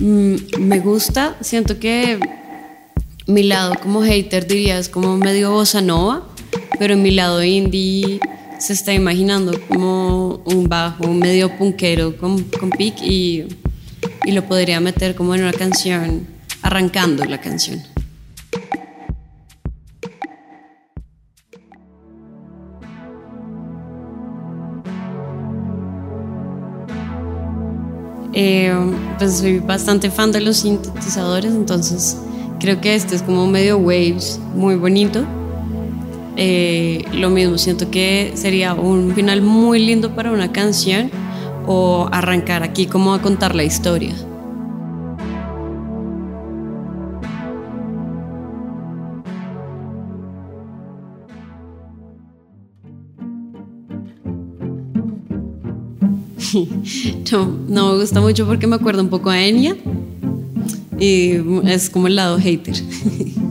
Mm, me gusta, siento que mi lado como hater diría es como medio bossa nova, pero mi lado indie se está imaginando como un bajo, medio punkero con, con pic y, y lo podría meter como en una canción, arrancando la canción. Eh, pues soy bastante fan de los sintetizadores, entonces creo que este es como medio waves, muy bonito. Eh, lo mismo, siento que sería un final muy lindo para una canción o arrancar aquí como a contar la historia. no, no me gusta mucho porque me acuerda un poco a Enya y es como el lado hater.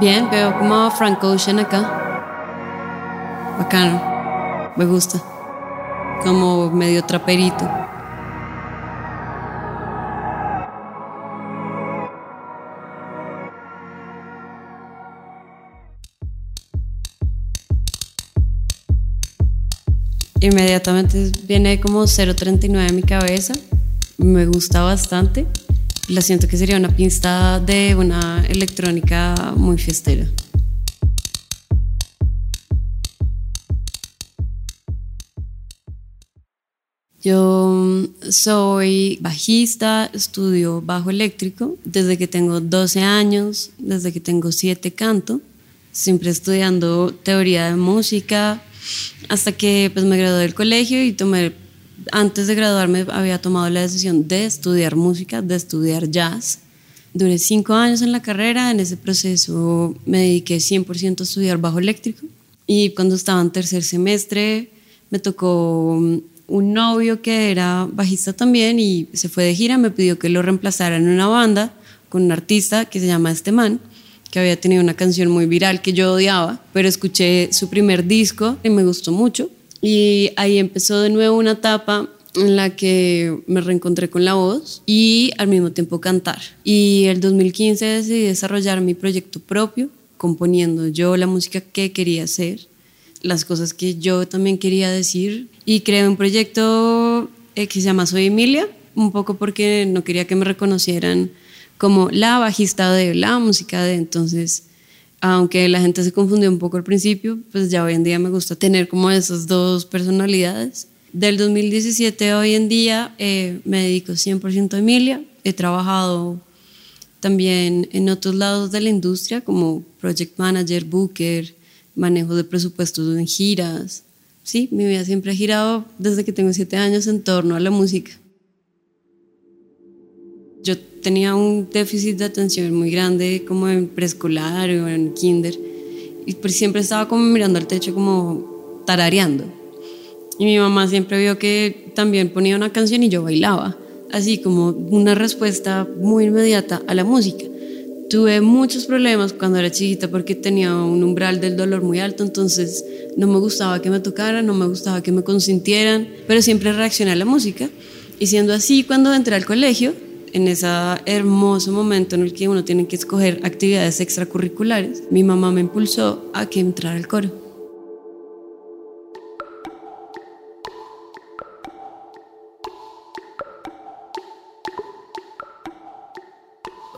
Bien, veo como Frank Ocean acá. Bacano. Me gusta. Como medio traperito. Inmediatamente viene como 0.39 en mi cabeza. Me gusta bastante. La siento que sería una pista de una electrónica muy fiestera. Yo soy bajista, estudio bajo eléctrico desde que tengo 12 años, desde que tengo 7 canto, siempre estudiando teoría de música, hasta que pues me gradué del colegio y tomé, antes de graduarme había tomado la decisión de estudiar música, de estudiar jazz. Duré cinco años en la carrera, en ese proceso me dediqué 100% a estudiar bajo eléctrico y cuando estaba en tercer semestre me tocó un novio que era bajista también y se fue de gira, me pidió que lo reemplazara en una banda con un artista que se llama Esteman que había tenido una canción muy viral que yo odiaba, pero escuché su primer disco y me gustó mucho. Y ahí empezó de nuevo una etapa en la que me reencontré con la voz y al mismo tiempo cantar. Y el 2015 decidí desarrollar mi proyecto propio, componiendo yo la música que quería hacer, las cosas que yo también quería decir. Y creé un proyecto eh, que se llama Soy Emilia, un poco porque no quería que me reconocieran como la bajista de la música de entonces aunque la gente se confundió un poco al principio, pues ya hoy en día me gusta tener como esas dos personalidades. Del 2017 a hoy en día eh, me dedico 100% a Emilia. He trabajado también en otros lados de la industria como project manager, booker, manejo de presupuestos en giras. Sí, mi vida siempre ha girado desde que tengo siete años en torno a la música. Yo tenía un déficit de atención muy grande como en preescolar o en kinder y pues siempre estaba como mirando al techo como tarareando. Y mi mamá siempre vio que también ponía una canción y yo bailaba, así como una respuesta muy inmediata a la música. Tuve muchos problemas cuando era chiquita porque tenía un umbral del dolor muy alto, entonces no me gustaba que me tocaran, no me gustaba que me consintieran, pero siempre reaccioné a la música. Y siendo así, cuando entré al colegio, en ese hermoso momento en el que uno tiene que escoger actividades extracurriculares, mi mamá me impulsó a que entrara al coro.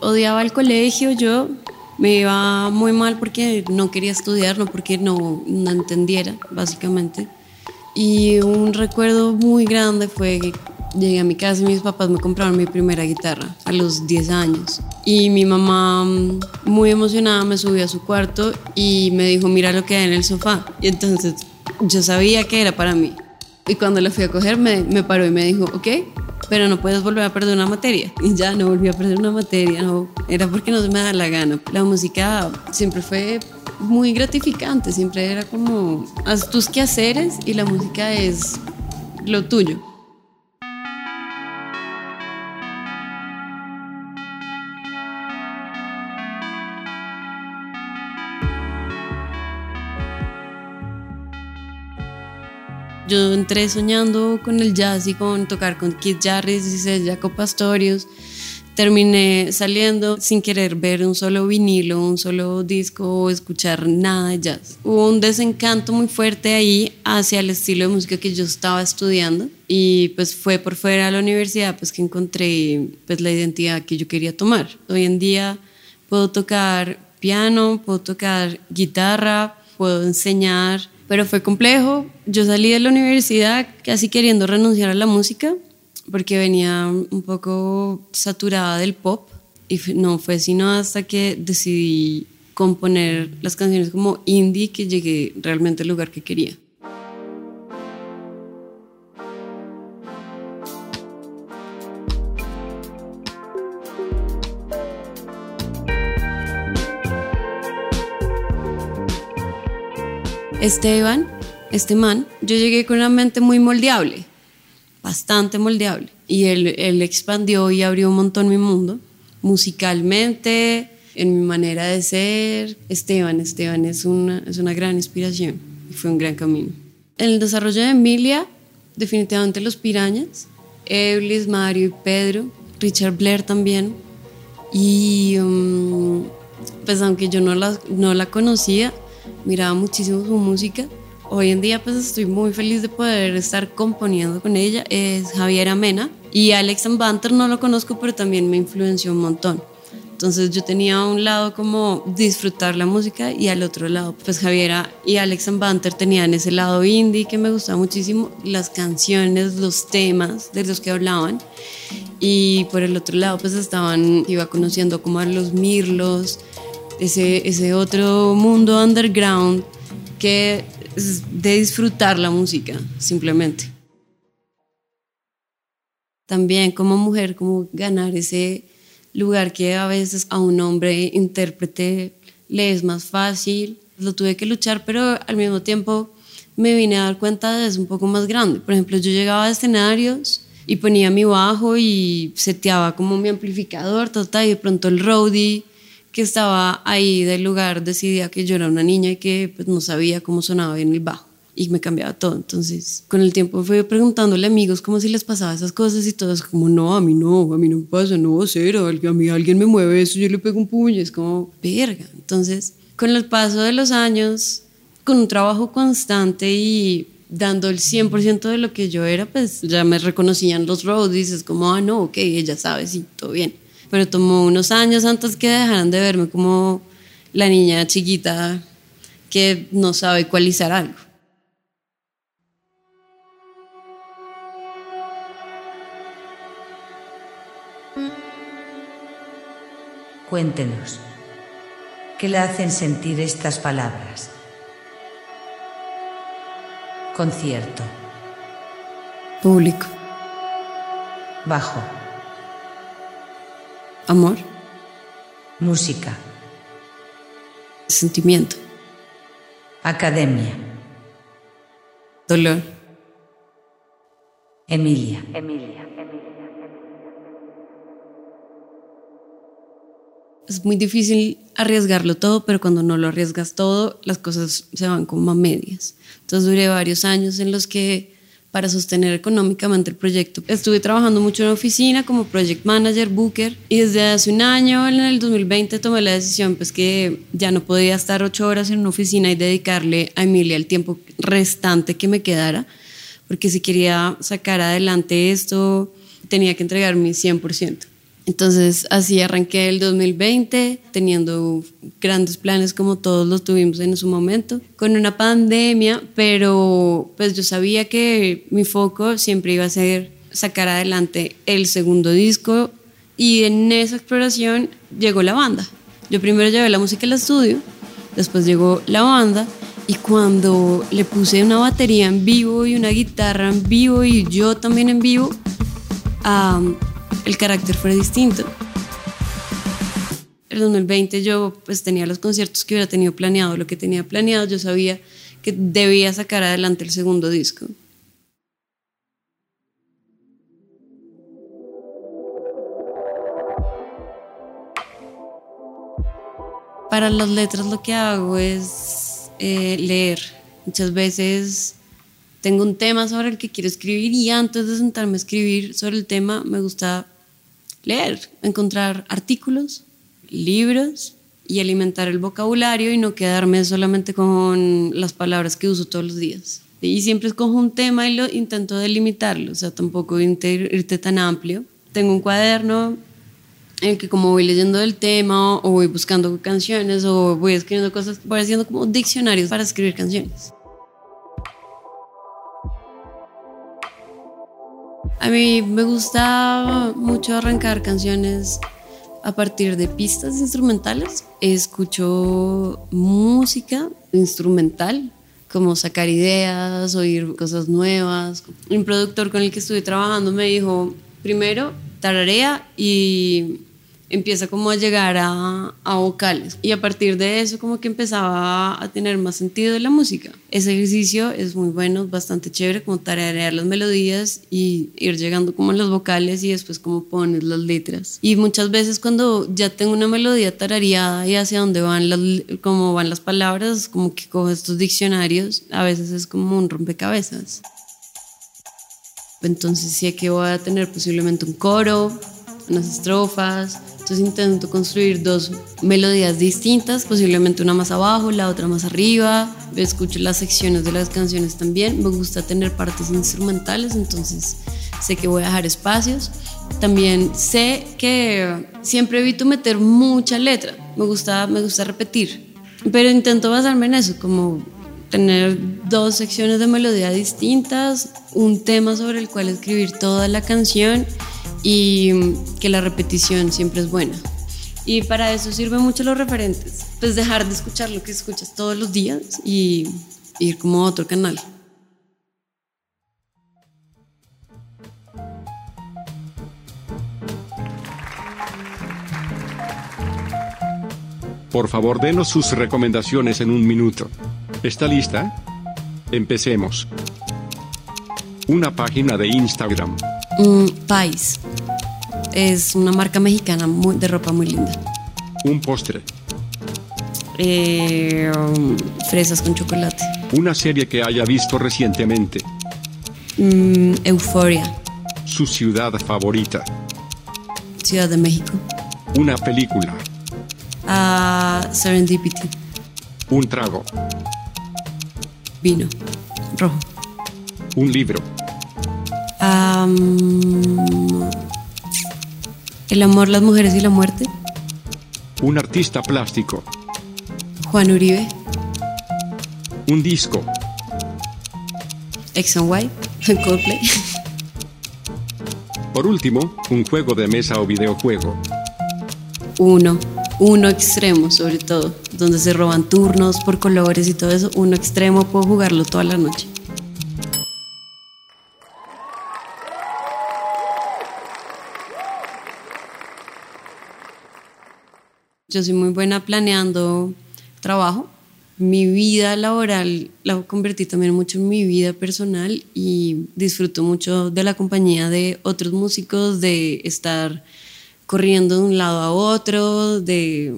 Odiaba el colegio, yo me iba muy mal porque no quería estudiar, no porque no, no entendiera, básicamente. Y un recuerdo muy grande fue llegué a mi casa y mis papás me compraron mi primera guitarra a los 10 años. Y mi mamá, mm, muy emocionada, me subió a su cuarto y me dijo, mira lo que hay en el sofá. Y entonces yo sabía que era para mí. Y cuando la fui a coger, me, me paró y me dijo, ok, pero no puedes volver a perder una materia. Y ya no volví a perder una materia, no, era porque no se me da la gana. La música siempre fue muy gratificante, siempre era como, haz tus quehaceres y la música es lo tuyo. Yo entré soñando con el jazz y con tocar con Keith Jarvis y Jaco Pastorius. Terminé saliendo sin querer ver un solo vinilo, un solo disco o escuchar nada de jazz. Hubo un desencanto muy fuerte ahí hacia el estilo de música que yo estaba estudiando y pues fue por fuera de la universidad pues que encontré pues la identidad que yo quería tomar. Hoy en día puedo tocar piano, puedo tocar guitarra, puedo enseñar, pero fue complejo. Yo salí de la universidad casi queriendo renunciar a la música porque venía un poco saturada del pop y no fue sino hasta que decidí componer las canciones como indie que llegué realmente al lugar que quería. Esteban, este man, yo llegué con una mente muy moldeable, bastante moldeable. Y él, él expandió y abrió un montón mi mundo, musicalmente, en mi manera de ser. Esteban, Esteban es una, es una gran inspiración y fue un gran camino. En el desarrollo de Emilia, definitivamente los pirañas, Eblis, Mario y Pedro, Richard Blair también. Y um, pues aunque yo no la, no la conocía, miraba muchísimo su música. Hoy en día pues estoy muy feliz de poder estar componiendo con ella. Es Javiera Mena y Alex Banter no lo conozco pero también me influenció un montón. Entonces yo tenía un lado como disfrutar la música y al otro lado pues Javiera y Alex Banter tenían ese lado indie que me gustaba muchísimo, las canciones, los temas de los que hablaban y por el otro lado pues estaban, iba conociendo como a los Mirlos, ese, ese otro mundo underground que es de disfrutar la música, simplemente. También como mujer, como ganar ese lugar que a veces a un hombre intérprete le es más fácil. Lo tuve que luchar, pero al mismo tiempo me vine a dar cuenta de eso un poco más grande. Por ejemplo, yo llegaba a escenarios y ponía mi bajo y seteaba como mi amplificador, total, y de pronto el roadie que estaba ahí del lugar decidía que yo era una niña y que pues, no sabía cómo sonaba bien el bajo y me cambiaba todo. Entonces, con el tiempo fui preguntándole a amigos cómo si les pasaba esas cosas y todos como, no, a mí no, a mí no me pasa, no, cero, a mí alguien me mueve eso, yo le pego un puño, es como, verga. Entonces, con el paso de los años, con un trabajo constante y dando el 100% de lo que yo era, pues ya me reconocían los roadies, es como, ah, no, ok, ella sabe, sí, todo bien pero tomó unos años antes que dejaran de verme como la niña chiquita que no sabe ecualizar algo. Cuéntenos, ¿qué le hacen sentir estas palabras? Concierto. Público. Bajo. Amor. Música. Sentimiento. Academia. Dolor. Emilia. Emilia. Es muy difícil arriesgarlo todo, pero cuando no lo arriesgas todo, las cosas se van como a medias. Entonces duré varios años en los que para sostener económicamente el proyecto. Estuve trabajando mucho en oficina como project manager, booker, y desde hace un año, en el 2020, tomé la decisión pues que ya no podía estar ocho horas en una oficina y dedicarle a Emilia el tiempo restante que me quedara, porque si quería sacar adelante esto, tenía que entregar mi 100%. Entonces así arranqué el 2020 teniendo grandes planes como todos los tuvimos en su momento, con una pandemia, pero pues yo sabía que mi foco siempre iba a ser sacar adelante el segundo disco y en esa exploración llegó la banda. Yo primero llevé la música al estudio, después llegó la banda y cuando le puse una batería en vivo y una guitarra en vivo y yo también en vivo, el carácter fue distinto. En 2020 yo pues tenía los conciertos que hubiera tenido planeado, lo que tenía planeado, yo sabía que debía sacar adelante el segundo disco. Para las letras lo que hago es eh, leer. Muchas veces tengo un tema sobre el que quiero escribir y antes de sentarme a escribir sobre el tema me gusta leer, encontrar artículos, libros y alimentar el vocabulario y no quedarme solamente con las palabras que uso todos los días. Y siempre escojo un tema y lo intento delimitarlo, o sea, tampoco irte tan amplio. Tengo un cuaderno en el que como voy leyendo del tema o voy buscando canciones o voy escribiendo cosas, voy haciendo como diccionarios para escribir canciones. A mí me gusta mucho arrancar canciones a partir de pistas instrumentales. Escucho música instrumental, como sacar ideas, oír cosas nuevas. Un productor con el que estuve trabajando me dijo, primero, tararea y empieza como a llegar a, a, vocales y a partir de eso como que empezaba a tener más sentido la música. Ese ejercicio es muy bueno, bastante chévere como tararear las melodías y ir llegando como a los vocales y después como pones las letras. Y muchas veces cuando ya tengo una melodía tarareada y hacia dónde van las, como van las palabras, como que cojo estos diccionarios, a veces es como un rompecabezas. Entonces sé que voy a tener posiblemente un coro, unas estrofas, entonces intento construir dos melodías distintas, posiblemente una más abajo, la otra más arriba. Escucho las secciones de las canciones también. Me gusta tener partes instrumentales, entonces sé que voy a dejar espacios. También sé que siempre evito meter mucha letra. Me gusta, me gusta repetir, pero intento basarme en eso, como tener dos secciones de melodía distintas, un tema sobre el cual escribir toda la canción y que la repetición siempre es buena. Y para eso sirven mucho los referentes, pues dejar de escuchar lo que escuchas todos los días y ir como a otro canal. Por favor, denos sus recomendaciones en un minuto. ¿Está lista? Empecemos. Una página de Instagram. Un Pais. Es una marca mexicana de ropa muy linda. Un postre. Eh, um, fresas con chocolate. Una serie que haya visto recientemente. Mm, Euforia. Su ciudad favorita. Ciudad de México. Una película. Uh, Serendipity. Un trago. Vino. Rojo. Un libro. El amor, las mujeres y la muerte. Un artista plástico. Juan Uribe. Un disco. X and Y. Coldplay. Por último, un juego de mesa o videojuego. Uno. Uno extremo, sobre todo, donde se roban turnos por colores y todo eso. Uno extremo, puedo jugarlo toda la noche. Yo soy muy buena planeando trabajo. Mi vida laboral la convertí también mucho en mi vida personal y disfruto mucho de la compañía de otros músicos, de estar corriendo de un lado a otro, de,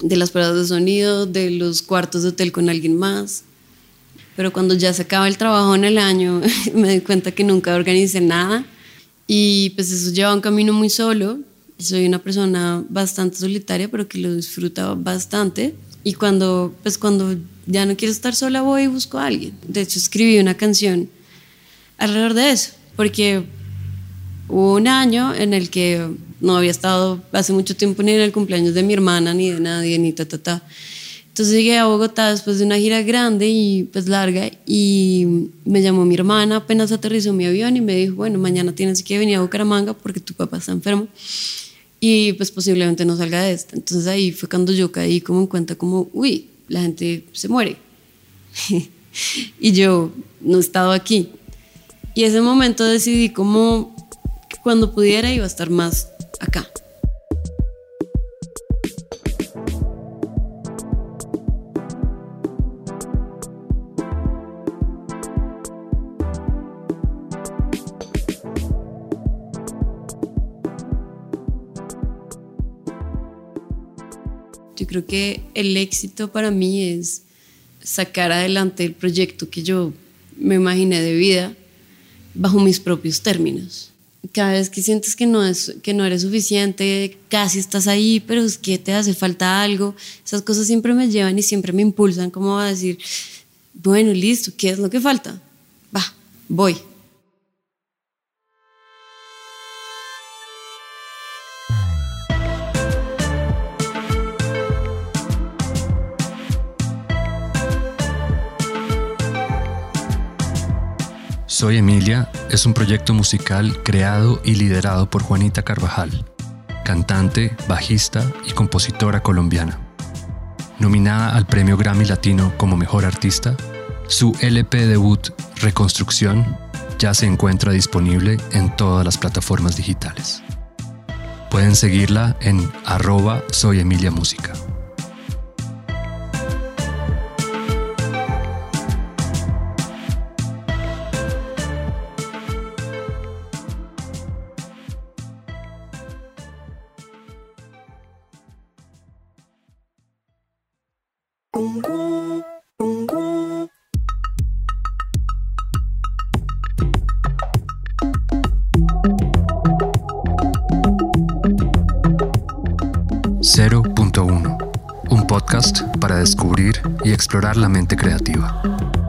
de las pruebas de sonido, de los cuartos de hotel con alguien más. Pero cuando ya se acaba el trabajo en el año, me doy cuenta que nunca organicé nada y pues eso lleva un camino muy solo soy una persona bastante solitaria, pero que lo disfruta bastante. Y cuando, pues cuando ya no quiero estar sola, voy y busco a alguien. De hecho, escribí una canción alrededor de eso, porque hubo un año en el que no había estado hace mucho tiempo ni en el cumpleaños de mi hermana, ni de nadie, ni ta, ta, ta. Entonces llegué a Bogotá después de una gira grande y pues larga y me llamó mi hermana apenas aterrizó mi avión y me dijo, bueno, mañana tienes que venir a Bucaramanga porque tu papá está enfermo y pues posiblemente no salga de esta. Entonces ahí fue cuando yo caí como en cuenta como, uy, la gente se muere. y yo no he estado aquí. Y ese momento decidí como que cuando pudiera iba a estar más acá. Creo que el éxito para mí es sacar adelante el proyecto que yo me imaginé de vida bajo mis propios términos. Cada vez que sientes que no, es, que no eres suficiente, casi estás ahí, pero es que te hace falta algo, esas cosas siempre me llevan y siempre me impulsan como a decir, bueno, listo, ¿qué es lo que falta? Va, voy. Soy Emilia es un proyecto musical creado y liderado por Juanita Carvajal, cantante, bajista y compositora colombiana. Nominada al Premio Grammy Latino como Mejor Artista, su LP debut Reconstrucción ya se encuentra disponible en todas las plataformas digitales. Pueden seguirla en arroba Soy Emilia Música. Podcast para descubrir y explorar la mente creativa.